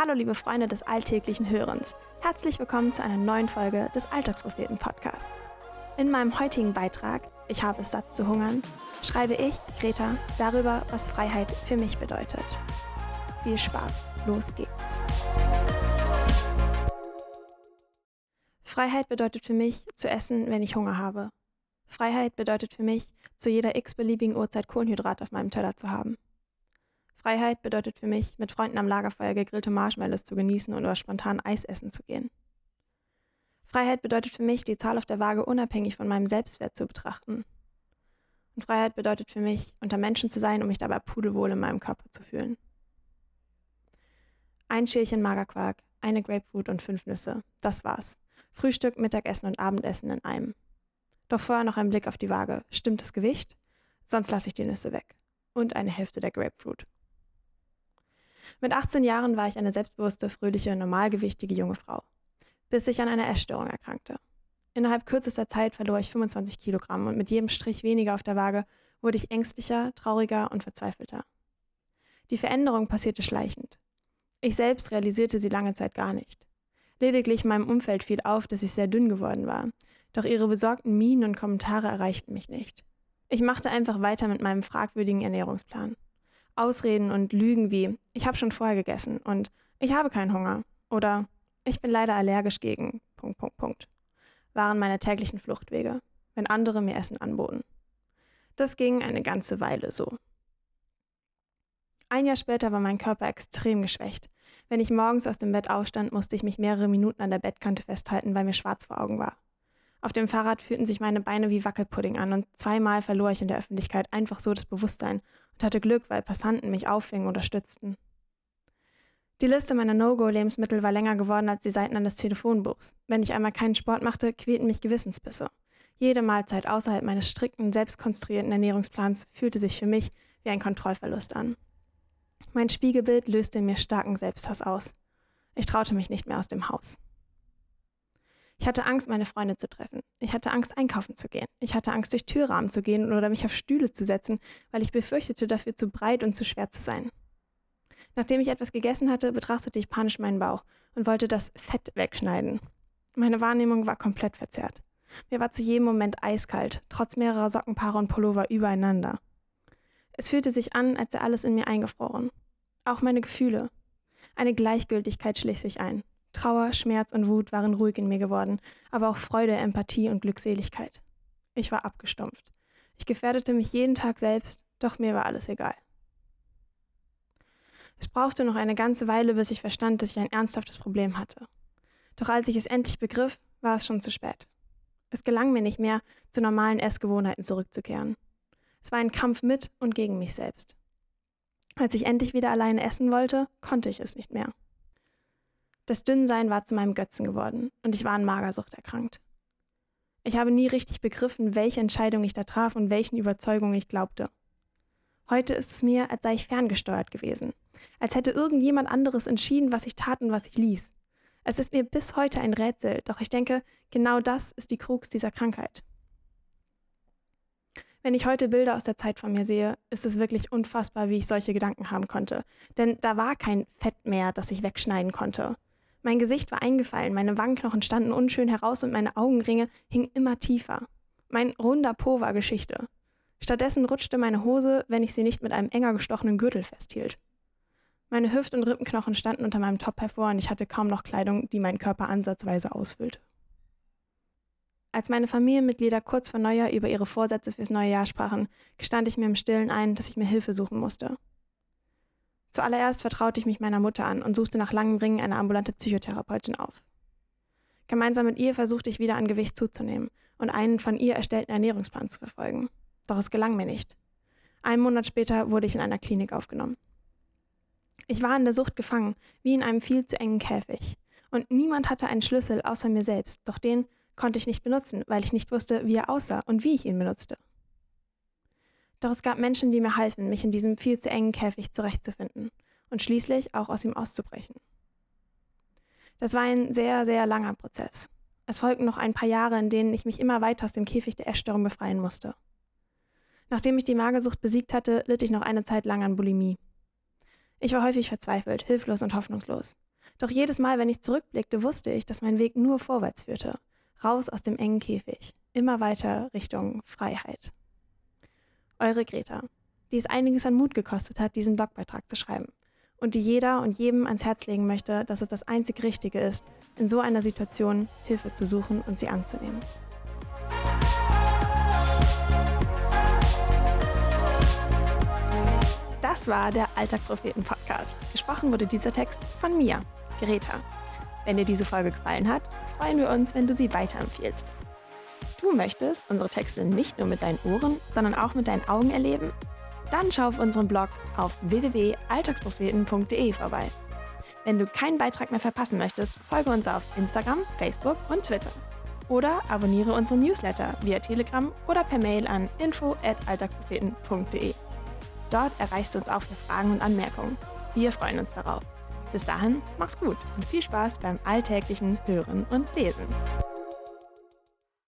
Hallo liebe Freunde des alltäglichen Hörens. Herzlich willkommen zu einer neuen Folge des Alltagspropheten Podcasts. In meinem heutigen Beitrag, Ich habe es satt zu hungern, schreibe ich, Greta, darüber, was Freiheit für mich bedeutet. Viel Spaß, los geht's. Freiheit bedeutet für mich, zu essen, wenn ich Hunger habe. Freiheit bedeutet für mich, zu jeder x-beliebigen Uhrzeit Kohlenhydrat auf meinem Teller zu haben. Freiheit bedeutet für mich, mit Freunden am Lagerfeuer gegrillte Marshmallows zu genießen oder spontan Eis essen zu gehen. Freiheit bedeutet für mich, die Zahl auf der Waage unabhängig von meinem Selbstwert zu betrachten. Und Freiheit bedeutet für mich, unter Menschen zu sein, um mich dabei pudelwohl in meinem Körper zu fühlen. Ein Schälchen Magerquark, eine Grapefruit und fünf Nüsse. Das war's. Frühstück, Mittagessen und Abendessen in einem. Doch vorher noch ein Blick auf die Waage. Stimmt das Gewicht? Sonst lasse ich die Nüsse weg. Und eine Hälfte der Grapefruit. Mit 18 Jahren war ich eine selbstbewusste, fröhliche, normalgewichtige junge Frau, bis ich an einer Essstörung erkrankte. Innerhalb kürzester Zeit verlor ich 25 Kilogramm und mit jedem Strich weniger auf der Waage wurde ich ängstlicher, trauriger und verzweifelter. Die Veränderung passierte schleichend. Ich selbst realisierte sie lange Zeit gar nicht. Lediglich meinem Umfeld fiel auf, dass ich sehr dünn geworden war, doch ihre besorgten Mienen und Kommentare erreichten mich nicht. Ich machte einfach weiter mit meinem fragwürdigen Ernährungsplan. Ausreden und Lügen wie ich habe schon vorher gegessen und ich habe keinen Hunger oder ich bin leider allergisch gegen Punkt, Punkt, Punkt waren meine täglichen Fluchtwege, wenn andere mir Essen anboten. Das ging eine ganze Weile so. Ein Jahr später war mein Körper extrem geschwächt. Wenn ich morgens aus dem Bett aufstand, musste ich mich mehrere Minuten an der Bettkante festhalten, weil mir schwarz vor Augen war. Auf dem Fahrrad fühlten sich meine Beine wie Wackelpudding an und zweimal verlor ich in der Öffentlichkeit einfach so das Bewusstsein und hatte Glück, weil Passanten mich auffingen oder stützten. Die Liste meiner No-Go-Lebensmittel war länger geworden als die Seiten eines Telefonbuchs. Wenn ich einmal keinen Sport machte, quälten mich Gewissensbisse. Jede Mahlzeit außerhalb meines strikten, selbstkonstruierten Ernährungsplans fühlte sich für mich wie ein Kontrollverlust an. Mein Spiegelbild löste in mir starken Selbsthass aus. Ich traute mich nicht mehr aus dem Haus. Ich hatte Angst, meine Freunde zu treffen. Ich hatte Angst, einkaufen zu gehen. Ich hatte Angst, durch Türrahmen zu gehen oder mich auf Stühle zu setzen, weil ich befürchtete, dafür zu breit und zu schwer zu sein. Nachdem ich etwas gegessen hatte, betrachtete ich panisch meinen Bauch und wollte das Fett wegschneiden. Meine Wahrnehmung war komplett verzerrt. Mir war zu jedem Moment eiskalt, trotz mehrerer Sockenpaare und Pullover übereinander. Es fühlte sich an, als sei alles in mir eingefroren. Auch meine Gefühle. Eine Gleichgültigkeit schlich sich ein. Trauer, Schmerz und Wut waren ruhig in mir geworden, aber auch Freude, Empathie und Glückseligkeit. Ich war abgestumpft. Ich gefährdete mich jeden Tag selbst, doch mir war alles egal. Es brauchte noch eine ganze Weile, bis ich verstand, dass ich ein ernsthaftes Problem hatte. Doch als ich es endlich begriff, war es schon zu spät. Es gelang mir nicht mehr, zu normalen Essgewohnheiten zurückzukehren. Es war ein Kampf mit und gegen mich selbst. Als ich endlich wieder alleine essen wollte, konnte ich es nicht mehr. Das Dünnsein war zu meinem Götzen geworden und ich war an Magersucht erkrankt. Ich habe nie richtig begriffen, welche Entscheidung ich da traf und welchen Überzeugungen ich glaubte. Heute ist es mir, als sei ich ferngesteuert gewesen, als hätte irgendjemand anderes entschieden, was ich tat und was ich ließ. Es ist mir bis heute ein Rätsel, doch ich denke, genau das ist die Krux dieser Krankheit. Wenn ich heute Bilder aus der Zeit von mir sehe, ist es wirklich unfassbar, wie ich solche Gedanken haben konnte. Denn da war kein Fett mehr, das ich wegschneiden konnte. Mein Gesicht war eingefallen, meine Wangenknochen standen unschön heraus und meine Augenringe hingen immer tiefer. Mein runder Po war Geschichte. Stattdessen rutschte meine Hose, wenn ich sie nicht mit einem enger gestochenen Gürtel festhielt. Meine Hüft- und Rippenknochen standen unter meinem Top hervor und ich hatte kaum noch Kleidung, die meinen Körper ansatzweise ausfüllte. Als meine Familienmitglieder kurz vor Neujahr über ihre Vorsätze fürs neue Jahr sprachen, gestand ich mir im Stillen ein, dass ich mir Hilfe suchen musste. Zuallererst vertraute ich mich meiner Mutter an und suchte nach langem Ringen eine ambulante Psychotherapeutin auf. Gemeinsam mit ihr versuchte ich wieder an Gewicht zuzunehmen und einen von ihr erstellten Ernährungsplan zu verfolgen. Doch es gelang mir nicht. Einen Monat später wurde ich in einer Klinik aufgenommen. Ich war in der Sucht gefangen, wie in einem viel zu engen Käfig. Und niemand hatte einen Schlüssel außer mir selbst, doch den konnte ich nicht benutzen, weil ich nicht wusste, wie er aussah und wie ich ihn benutzte. Doch es gab Menschen, die mir halfen, mich in diesem viel zu engen Käfig zurechtzufinden und schließlich auch aus ihm auszubrechen. Das war ein sehr, sehr langer Prozess. Es folgten noch ein paar Jahre, in denen ich mich immer weiter aus dem Käfig der Essstörung befreien musste. Nachdem ich die Magersucht besiegt hatte, litt ich noch eine Zeit lang an Bulimie. Ich war häufig verzweifelt, hilflos und hoffnungslos. Doch jedes Mal, wenn ich zurückblickte, wusste ich, dass mein Weg nur vorwärts führte. Raus aus dem engen Käfig, immer weiter Richtung Freiheit. Eure Greta, die es einiges an Mut gekostet hat, diesen Blogbeitrag zu schreiben und die jeder und jedem ans Herz legen möchte, dass es das einzig Richtige ist, in so einer Situation Hilfe zu suchen und sie anzunehmen. Das war der Alltagspropheten-Podcast. Gesprochen wurde dieser Text von mir, Greta. Wenn dir diese Folge gefallen hat, freuen wir uns, wenn du sie weiterempfiehlst. Du möchtest unsere Texte nicht nur mit deinen Ohren, sondern auch mit deinen Augen erleben? Dann schau auf unserem Blog auf www.alltagspropheten.de vorbei. Wenn du keinen Beitrag mehr verpassen möchtest, folge uns auf Instagram, Facebook und Twitter. Oder abonniere unseren Newsletter via Telegram oder per Mail an info@alltagspropheten.de. Dort erreichst du uns auch für Fragen und Anmerkungen. Wir freuen uns darauf. Bis dahin, mach's gut und viel Spaß beim alltäglichen Hören und Lesen.